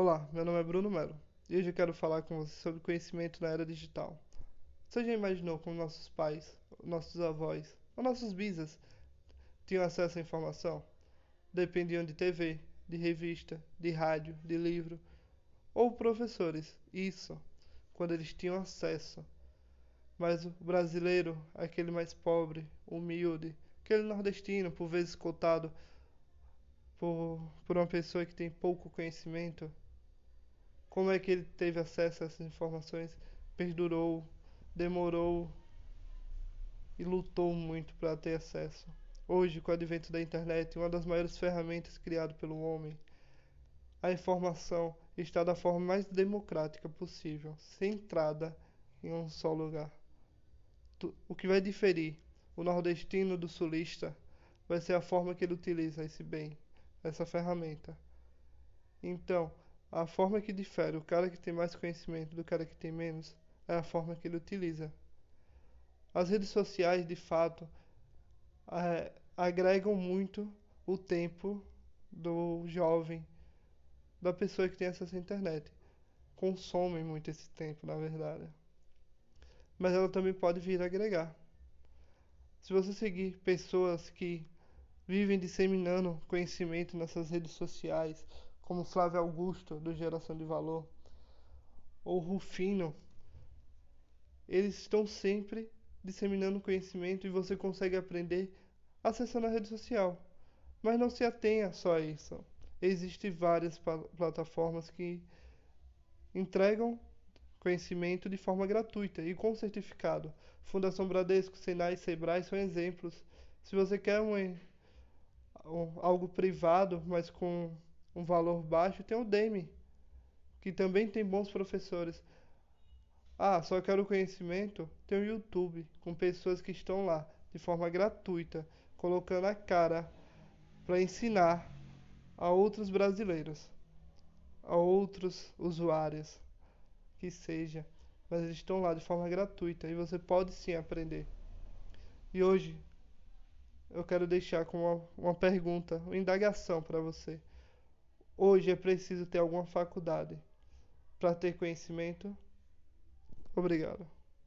Olá, meu nome é Bruno Melo e hoje eu quero falar com você sobre conhecimento na era digital. Você já imaginou como nossos pais, nossos avós ou nossos bisas tinham acesso à informação? Dependiam de TV, de revista, de rádio, de livro ou professores. Isso, quando eles tinham acesso. Mas o brasileiro, aquele mais pobre, humilde, aquele nordestino, por vezes cotado por, por uma pessoa que tem pouco conhecimento, como é que ele teve acesso a essas informações? Perdurou, demorou e lutou muito para ter acesso. Hoje, com o advento da internet, uma das maiores ferramentas criadas pelo homem, a informação está da forma mais democrática possível, centrada em um só lugar. O que vai diferir o nordestino do sulista vai ser a forma que ele utiliza esse bem, essa ferramenta. Então, a forma que difere o cara que tem mais conhecimento do cara que tem menos é a forma que ele utiliza. As redes sociais, de fato, é, agregam muito o tempo do jovem, da pessoa que tem acesso à internet. Consomem muito esse tempo, na verdade. Mas ela também pode vir agregar. Se você seguir pessoas que vivem disseminando conhecimento nessas redes sociais, como Flávio Augusto, do Geração de Valor, ou Rufino, eles estão sempre disseminando conhecimento e você consegue aprender acessando a rede social. Mas não se atenha só a isso. Existem várias plataformas que entregam conhecimento de forma gratuita e com certificado. Fundação Bradesco, Senai e Sebrae são exemplos. Se você quer um, um, algo privado, mas com um valor baixo, tem o Demi, que também tem bons professores. Ah, só quero conhecimento? Tem o YouTube, com pessoas que estão lá de forma gratuita, colocando a cara para ensinar a outros brasileiros, a outros usuários, que seja, mas eles estão lá de forma gratuita e você pode sim aprender. E hoje eu quero deixar com uma, uma pergunta, uma indagação para você. Hoje é preciso ter alguma faculdade para ter conhecimento? Obrigado.